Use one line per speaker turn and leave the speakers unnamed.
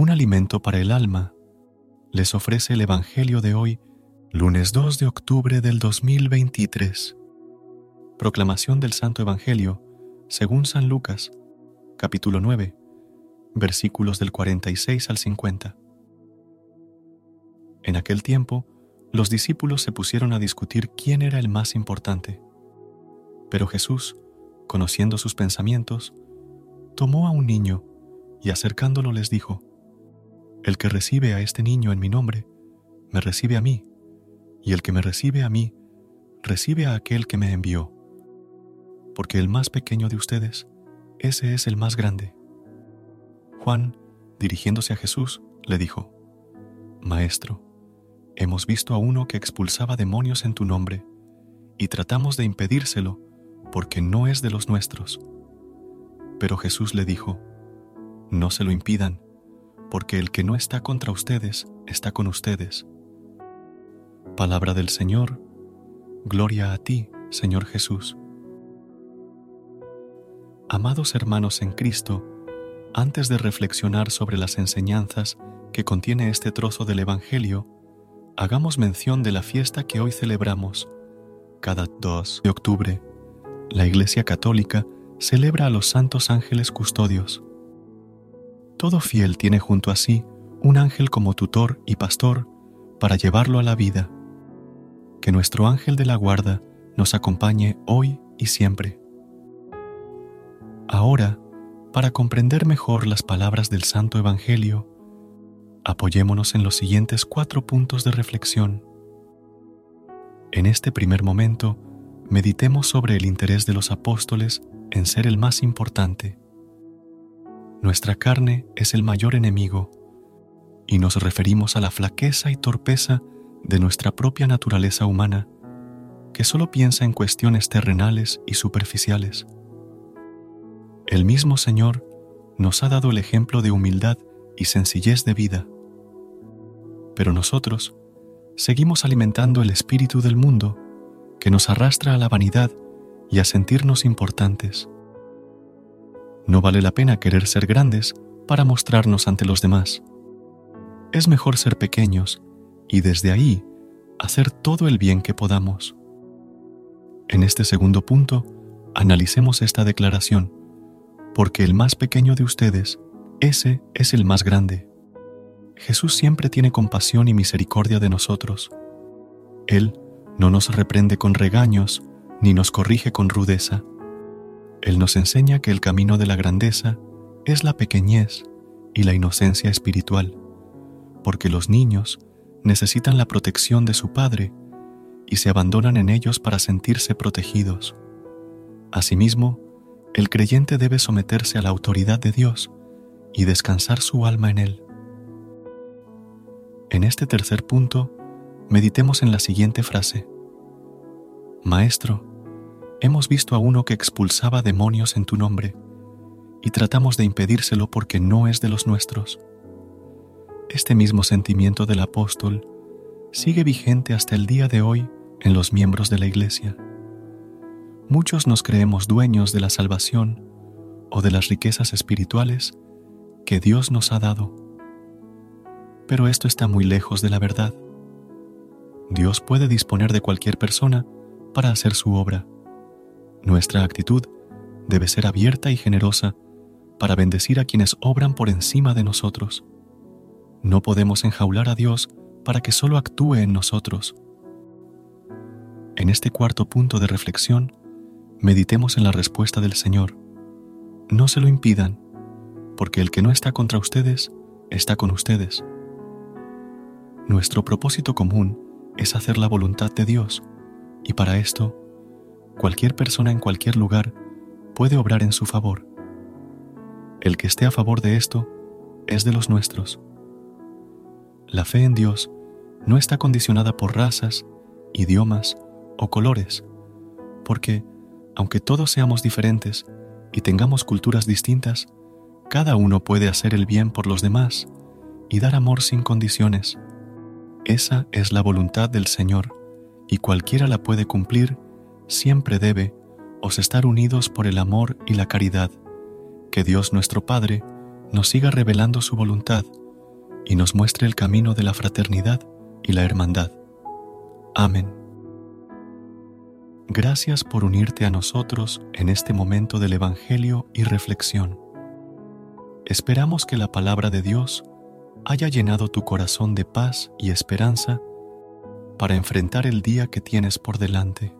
Un alimento para el alma les ofrece el Evangelio de hoy, lunes 2 de octubre del 2023. Proclamación del Santo Evangelio, según San Lucas, capítulo 9, versículos del 46 al 50. En aquel tiempo, los discípulos se pusieron a discutir quién era el más importante. Pero Jesús, conociendo sus pensamientos, tomó a un niño y acercándolo les dijo, El que recibe a este niño en mi nombre, me recibe a mí, y el que me recibe a mí, recibe a aquel que me envió. Porque el más pequeño de ustedes, ese es el más grande. Juan, dirigiéndose a Jesús, le dijo, Maestro, hemos visto a uno que expulsaba demonios en tu nombre, y tratamos de impedírselo porque no es de los nuestros. Pero Jesús le dijo, No se lo impidan, porque el que no está contra ustedes está con ustedes. Palabra del Señor, gloria a ti, Señor Jesús. Amados hermanos en Cristo, antes de reflexionar sobre las enseñanzas que contiene este trozo del Evangelio, hagamos mención de la fiesta que hoy celebramos. Cada 2 de octubre, la Iglesia Católica celebra a los santos ángeles custodios. Todo fiel tiene junto a sí un ángel como tutor y pastor para llevarlo a la vida. Que nuestro ángel de la guarda nos acompañe hoy y siempre. Ahora, para comprender mejor las palabras del Santo Evangelio, apoyémonos en los siguientes cuatro puntos de reflexión. En este primer momento, meditemos sobre el interés de los apóstoles en ser el más importante. Nuestra carne es el mayor enemigo y nos referimos a la flaqueza y torpeza de nuestra propia naturaleza humana, que solo piensa en cuestiones terrenales y superficiales. El mismo Señor nos ha dado el ejemplo de humildad y sencillez de vida. Pero nosotros seguimos alimentando el espíritu del mundo que nos arrastra a la vanidad y a sentirnos importantes. No vale la pena querer ser grandes para mostrarnos ante los demás. Es mejor ser pequeños y desde ahí hacer todo el bien que podamos. En este segundo punto, analicemos esta declaración, porque el más pequeño de ustedes, ese es el más grande. Jesús siempre tiene compasión y misericordia de nosotros. Él no nos reprende con regaños ni nos corrige con rudeza. Él nos enseña que el camino de la grandeza es la pequeñez y la inocencia espiritual, porque los niños necesitan la protección de su Padre y se abandonan en ellos para sentirse protegidos. Asimismo, el creyente debe someterse a la autoridad de Dios y descansar su alma en Él. En este tercer punto, meditemos en la siguiente frase. Maestro, hemos visto a uno que expulsaba demonios en tu nombre, y tratamos de impedírselo porque no es de los nuestros. Este mismo sentimiento del apóstol sigue vigente hasta el día de hoy en los miembros de la Iglesia. Muchos nos creemos dueños de la salvación o de las riquezas espirituales que Dios nos ha dado. Pero esto está muy lejos de la verdad. Dios puede disponer de cualquier persona para hacer su obra. Nuestra actitud debe ser abierta y generosa para bendecir a quienes obran por encima de nosotros. No podemos enjaular a Dios para que solo actúe en nosotros. En este cuarto punto de reflexión, meditemos en la respuesta del Señor. No se lo impidan, porque el que no está contra ustedes, está con ustedes. Nuestro propósito común es hacer la voluntad de Dios, y para esto, cualquier persona en cualquier lugar puede obrar en su favor. El que esté a favor de esto es de los nuestros. La fe en Dios no está condicionada por razas, idiomas o colores, porque, aunque todos seamos diferentes y tengamos culturas distintas, cada uno puede hacer el bien por los demás y dar amor sin condiciones. Esa es la voluntad del Señor, y cualquiera la puede cumplir, siempre debe os estar unidos por el amor y la caridad. Que Dios nuestro Padre nos siga revelando su voluntad y nos muestre el camino de la fraternidad y la hermandad. Amén. Gracias por unirte a nosotros en este momento del Evangelio y reflexión. Esperamos que la palabra de Dios haya llenado tu corazón de paz y esperanza para enfrentar el día que tienes por delante.